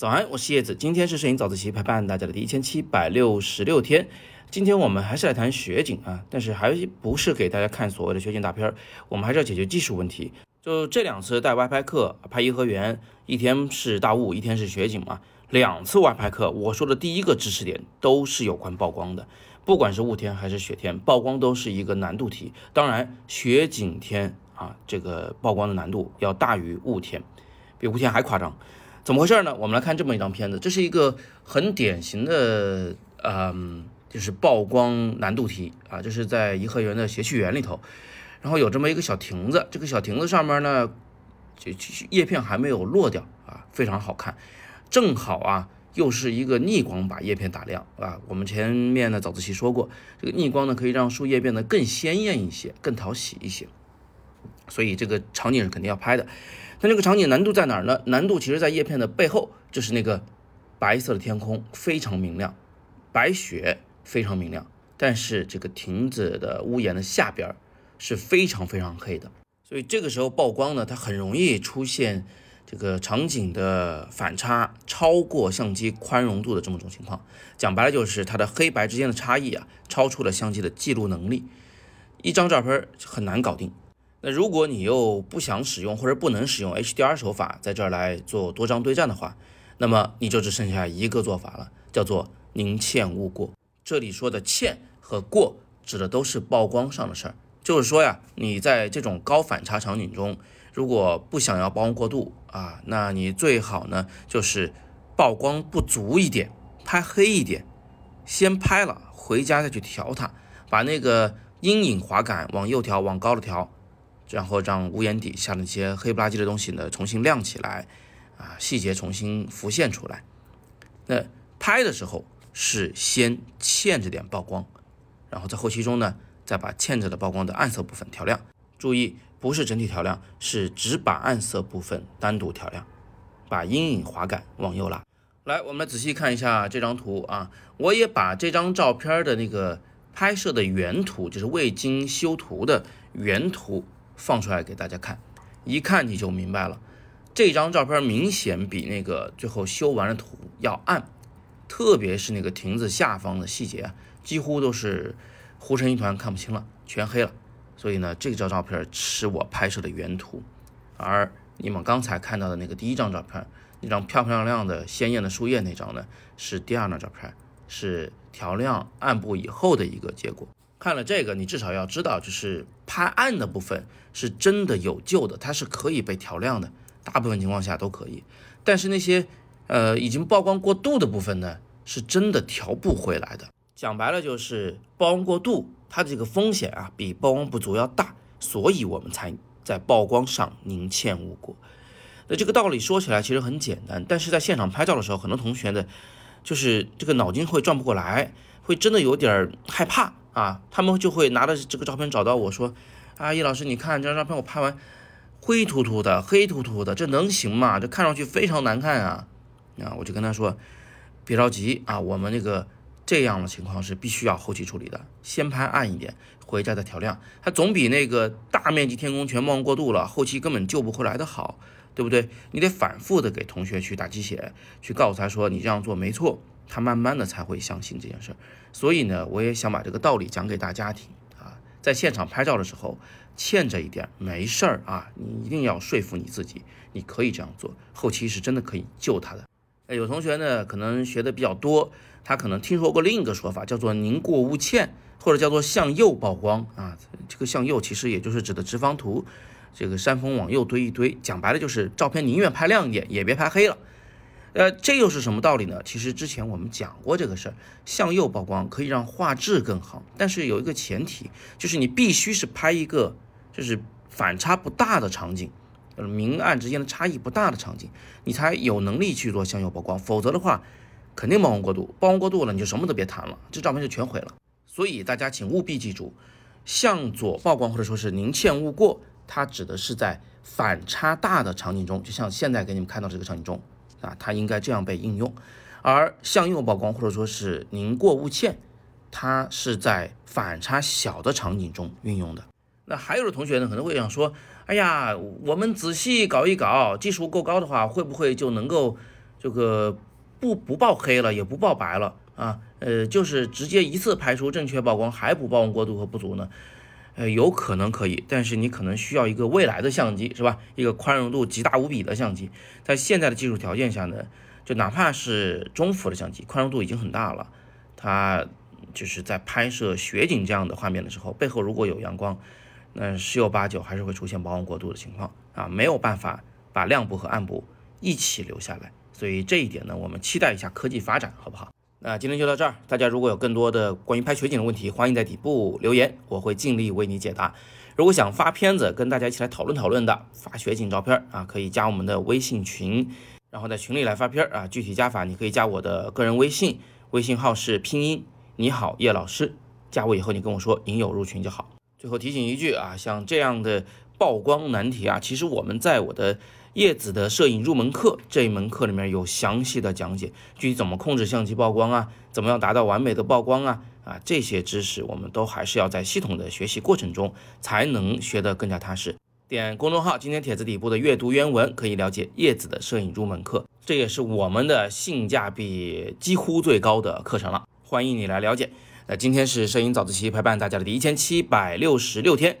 早安，我是叶子，今天是摄影早自习陪伴大家的第一千七百六十六天。今天我们还是来谈雪景啊，但是还不是给大家看所谓的雪景大片儿，我们还是要解决技术问题。就这两次带外拍课拍颐和园，一天是大雾，一天是雪景嘛。两次外拍课，我说的第一个知识点都是有关曝光的，不管是雾天还是雪天，曝光都是一个难度题。当然，雪景天啊，这个曝光的难度要大于雾天，比雾天还夸张。怎么回事呢？我们来看这么一张片子，这是一个很典型的，嗯，就是曝光难度题啊，这是在颐和园的谐趣园里头，然后有这么一个小亭子，这个小亭子上面呢，这叶片还没有落掉啊，非常好看，正好啊，又是一个逆光把叶片打亮啊。我们前面的早自习说过，这个逆光呢可以让树叶变得更鲜艳一些，更讨喜一些，所以这个场景是肯定要拍的。那这个场景难度在哪儿呢？难度其实，在叶片的背后，就是那个白色的天空非常明亮，白雪非常明亮，但是这个亭子的屋檐的下边是非常非常黑的，所以这个时候曝光呢，它很容易出现这个场景的反差超过相机宽容度的这么种情况。讲白了就是它的黑白之间的差异啊，超出了相机的记录能力，一张照片很难搞定。那如果你又不想使用或者不能使用 HDR 手法在这儿来做多张对战的话，那么你就只剩下一个做法了，叫做宁欠勿过。这里说的欠和过指的都是曝光上的事儿，就是说呀，你在这种高反差场景中，如果不想要曝光过度啊，那你最好呢就是曝光不足一点，拍黑一点，先拍了，回家再去调它，把那个阴影滑感往右调，往高了调。然后让屋檐底下那些黑不拉几的东西呢重新亮起来，啊，细节重新浮现出来。那拍的时候是先欠着点曝光，然后在后期中呢再把欠着的曝光的暗色部分调亮。注意，不是整体调亮，是只把暗色部分单独调亮，把阴影滑感往右拉。来，我们来仔细看一下这张图啊，我也把这张照片的那个拍摄的原图，就是未经修图的原图。放出来给大家看，一看你就明白了。这张照片明显比那个最后修完的图要暗，特别是那个亭子下方的细节啊，几乎都是糊成一团，看不清了，全黑了。所以呢，这张照片是我拍摄的原图，而你们刚才看到的那个第一张照片，那张漂漂亮亮的鲜艳的树叶那张呢，是第二张照片，是调亮暗部以后的一个结果。看了这个，你至少要知道，就是拍暗的部分是真的有救的，它是可以被调亮的，大部分情况下都可以。但是那些呃已经曝光过度的部分呢，是真的调不回来的。讲白了就是曝光过度，它的这个风险啊比曝光不足要大，所以我们才在曝光上宁欠勿过。那这个道理说起来其实很简单，但是在现场拍照的时候，很多同学的，就是这个脑筋会转不过来，会真的有点害怕。啊，他们就会拿着这个照片找到我说：“啊，叶老师，你看这张照片我拍完，灰秃秃的，黑秃秃的，这能行吗？这看上去非常难看啊！”啊，我就跟他说：“别着急啊，我们那个这样的情况是必须要后期处理的，先拍暗一点，回家再调亮，它总比那个大面积天空全曝光过度了，后期根本救不回来的好，对不对？你得反复的给同学去打鸡血，去告诉他说你这样做没错。”他慢慢的才会相信这件事儿，所以呢，我也想把这个道理讲给大家听啊。在现场拍照的时候，欠着一点没事儿啊，你一定要说服你自己，你可以这样做，后期是真的可以救他的。哎，有同学呢，可能学的比较多，他可能听说过另一个说法，叫做宁过勿欠，或者叫做向右曝光啊。这个向右其实也就是指的直方图，这个山峰往右堆一堆，讲白了就是照片宁愿拍亮一点，也别拍黑了。呃，这又是什么道理呢？其实之前我们讲过这个事儿，向右曝光可以让画质更好，但是有一个前提，就是你必须是拍一个就是反差不大的场景，就是，明暗之间的差异不大的场景，你才有能力去做向右曝光，否则的话，肯定曝光过度，曝光过度了你就什么都别谈了，这照片就全毁了。所以大家请务必记住，向左曝光或者说是宁欠勿过，它指的是在反差大的场景中，就像现在给你们看到这个场景中。啊，它应该这样被应用，而向右曝光或者说是宁过勿欠，它是在反差小的场景中运用的。那还有的同学呢，可能会想说，哎呀，我们仔细搞一搞，技术够高的话，会不会就能够这个不不报黑了，也不报白了啊，呃，就是直接一次排除正确曝光，还不曝光过度和不足呢？呃，有可能可以，但是你可能需要一个未来的相机，是吧？一个宽容度极大无比的相机，在现在的技术条件下呢，就哪怕是中幅的相机，宽容度已经很大了，它就是在拍摄雪景这样的画面的时候，背后如果有阳光，那十有八九还是会出现曝光过度的情况啊，没有办法把亮部和暗部一起留下来。所以这一点呢，我们期待一下科技发展，好不好？那今天就到这儿，大家如果有更多的关于拍雪景的问题，欢迎在底部留言，我会尽力为你解答。如果想发片子跟大家一起来讨论讨论的，发雪景照片啊，可以加我们的微信群，然后在群里来发片儿啊。具体加法你可以加我的个人微信，微信号是拼音你好叶老师，加我以后你跟我说引友入群就好。最后提醒一句啊，像这样的曝光难题啊，其实我们在我的。叶子的摄影入门课这一门课里面有详细的讲解，具体怎么控制相机曝光啊，怎么样达到完美的曝光啊啊，这些知识我们都还是要在系统的学习过程中才能学得更加踏实。点公众号今天帖子底部的阅读原文，可以了解叶子的摄影入门课，这也是我们的性价比几乎最高的课程了，欢迎你来了解。那今天是摄影早自习陪伴大家的第一千七百六十六天，